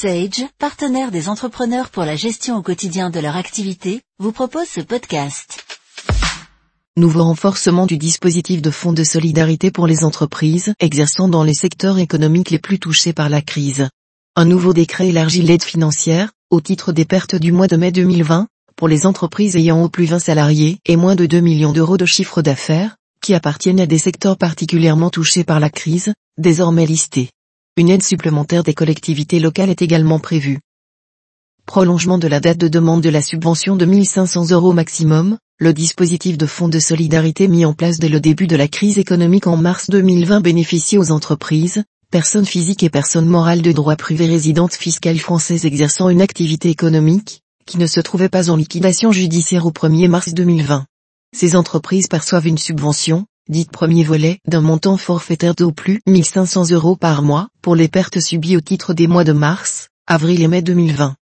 Sage, partenaire des entrepreneurs pour la gestion au quotidien de leur activité, vous propose ce podcast. Nouveau renforcement du dispositif de fonds de solidarité pour les entreprises exerçant dans les secteurs économiques les plus touchés par la crise. Un nouveau décret élargit l'aide financière, au titre des pertes du mois de mai 2020, pour les entreprises ayant au plus 20 salariés et moins de 2 millions d'euros de chiffre d'affaires, qui appartiennent à des secteurs particulièrement touchés par la crise, désormais listés. Une aide supplémentaire des collectivités locales est également prévue. Prolongement de la date de demande de la subvention de 1500 euros maximum, le dispositif de fonds de solidarité mis en place dès le début de la crise économique en mars 2020 bénéficie aux entreprises, personnes physiques et personnes morales de droit privé résidentes fiscales françaises exerçant une activité économique, qui ne se trouvaient pas en liquidation judiciaire au 1er mars 2020. Ces entreprises perçoivent une subvention, dite premier volet, d'un montant forfaitaire d'au plus 1500 euros par mois, pour les pertes subies au titre des mois de mars, avril et mai 2020.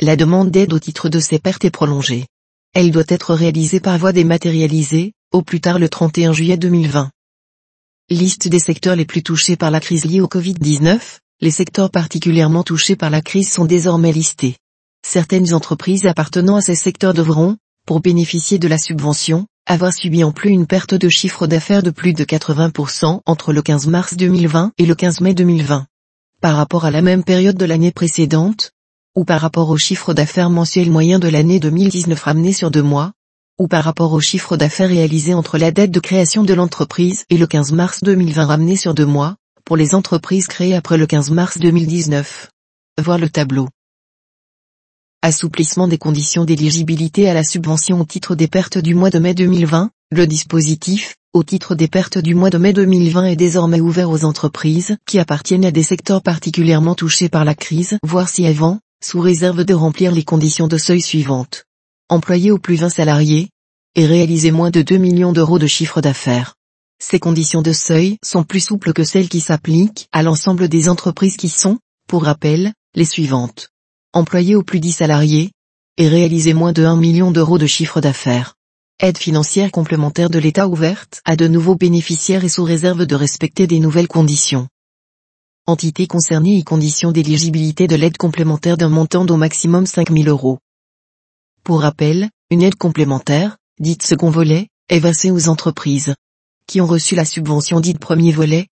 La demande d'aide au titre de ces pertes est prolongée. Elle doit être réalisée par voie dématérialisée, au plus tard le 31 juillet 2020. Liste des secteurs les plus touchés par la crise liée au Covid-19, les secteurs particulièrement touchés par la crise sont désormais listés. Certaines entreprises appartenant à ces secteurs devront, pour bénéficier de la subvention, avoir subi en plus une perte de chiffre d'affaires de plus de 80% entre le 15 mars 2020 et le 15 mai 2020. Par rapport à la même période de l'année précédente, ou par rapport au chiffre d'affaires mensuel moyen de l'année 2019 ramené sur deux mois, ou par rapport au chiffre d'affaires réalisé entre la date de création de l'entreprise et le 15 mars 2020 ramené sur deux mois, pour les entreprises créées après le 15 mars 2019. Voir le tableau. Assouplissement des conditions d'éligibilité à la subvention au titre des pertes du mois de mai 2020, le dispositif, au titre des pertes du mois de mai 2020 est désormais ouvert aux entreprises qui appartiennent à des secteurs particulièrement touchés par la crise, voire si avant, sous réserve de remplir les conditions de seuil suivantes. Employé au plus 20 salariés, et réaliser moins de 2 millions d'euros de chiffre d'affaires. Ces conditions de seuil sont plus souples que celles qui s'appliquent à l'ensemble des entreprises qui sont, pour rappel, les suivantes employé au plus 10 salariés, et réaliser moins de 1 million d'euros de chiffre d'affaires. Aide financière complémentaire de l'État ouverte à de nouveaux bénéficiaires et sous réserve de respecter des nouvelles conditions. Entité concernée et conditions d'éligibilité de l'aide complémentaire d'un montant d'au maximum 5 000 euros. Pour rappel, une aide complémentaire, dite second volet, est versée aux entreprises qui ont reçu la subvention dite premier volet,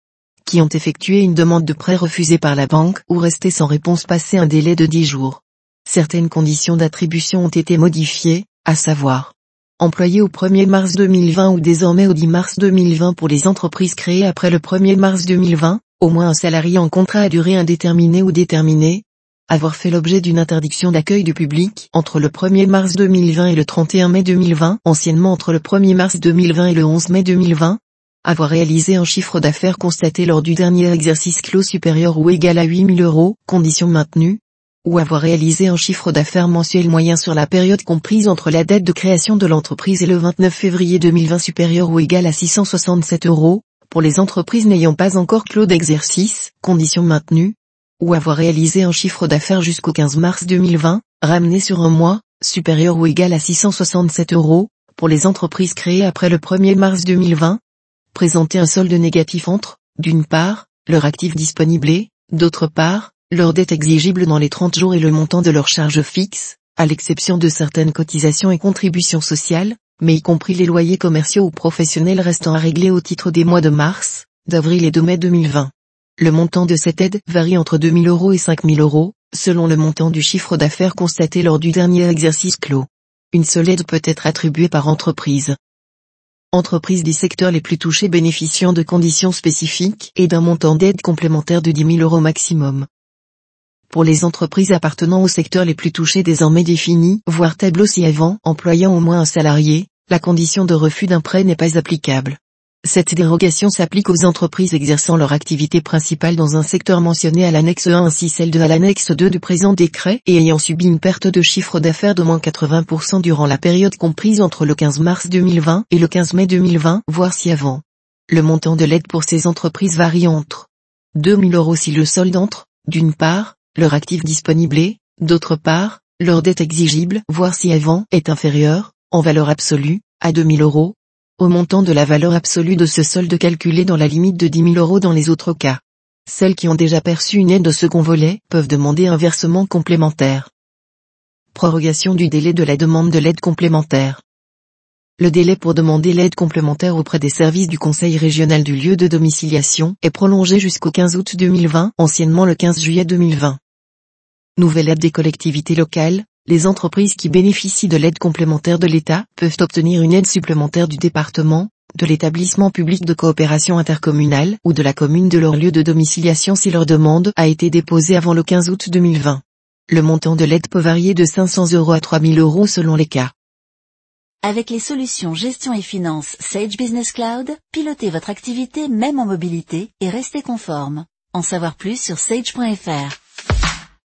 qui ont effectué une demande de prêt refusée par la banque ou resté sans réponse passé un délai de 10 jours. Certaines conditions d'attribution ont été modifiées, à savoir employé au 1er mars 2020 ou désormais au 10 mars 2020 pour les entreprises créées après le 1er mars 2020, au moins un salarié en contrat à durée indéterminée ou déterminée, avoir fait l'objet d'une interdiction d'accueil du public entre le 1er mars 2020 et le 31 mai 2020, anciennement entre le 1er mars 2020 et le 11 mai 2020, avoir réalisé un chiffre d'affaires constaté lors du dernier exercice clos supérieur ou égal à 8000 euros, condition maintenue, ou avoir réalisé un chiffre d'affaires mensuel moyen sur la période comprise entre la date de création de l'entreprise et le 29 février 2020 supérieur ou égal à 667 euros, pour les entreprises n'ayant pas encore clos d'exercice, condition maintenue, ou avoir réalisé un chiffre d'affaires jusqu'au 15 mars 2020, ramené sur un mois, supérieur ou égal à 667 euros, pour les entreprises créées après le 1er mars 2020, présenter un solde négatif entre, d'une part, leur actif disponible et, d'autre part, leur dette exigible dans les 30 jours et le montant de leurs charges fixes, à l'exception de certaines cotisations et contributions sociales, mais y compris les loyers commerciaux ou professionnels restant à régler au titre des mois de mars, d'avril et de mai 2020. Le montant de cette aide varie entre 2000 euros et 5000 euros, selon le montant du chiffre d'affaires constaté lors du dernier exercice clos. Une seule aide peut être attribuée par entreprise entreprises des secteurs les plus touchés bénéficiant de conditions spécifiques et d'un montant d'aide complémentaire de 10 000 euros maximum. Pour les entreprises appartenant aux secteurs les plus touchés désormais définis, voire tableau ci-avant, employant au moins un salarié, la condition de refus d'un prêt n'est pas applicable. Cette dérogation s'applique aux entreprises exerçant leur activité principale dans un secteur mentionné à l'annexe 1 ainsi celle de l'annexe 2 du présent décret et ayant subi une perte de chiffre d'affaires d'au moins 80% durant la période comprise entre le 15 mars 2020 et le 15 mai 2020, voire si avant. Le montant de l'aide pour ces entreprises varie entre 2000 euros si le solde entre, d'une part, leur actif disponible et, d'autre part, leur dette exigible, voire si avant, est inférieure, en valeur absolue, à 2000 euros, au montant de la valeur absolue de ce solde calculé dans la limite de 10 000 euros dans les autres cas. Celles qui ont déjà perçu une aide au second volet peuvent demander un versement complémentaire. Prorogation du délai de la demande de l'aide complémentaire. Le délai pour demander l'aide complémentaire auprès des services du Conseil régional du lieu de domiciliation est prolongé jusqu'au 15 août 2020, anciennement le 15 juillet 2020. Nouvelle aide des collectivités locales, les entreprises qui bénéficient de l'aide complémentaire de l'État peuvent obtenir une aide supplémentaire du département, de l'établissement public de coopération intercommunale ou de la commune de leur lieu de domiciliation si leur demande a été déposée avant le 15 août 2020. Le montant de l'aide peut varier de 500 euros à 3000 euros selon les cas. Avec les solutions gestion et finance Sage Business Cloud, pilotez votre activité même en mobilité et restez conforme. En savoir plus sur sage.fr.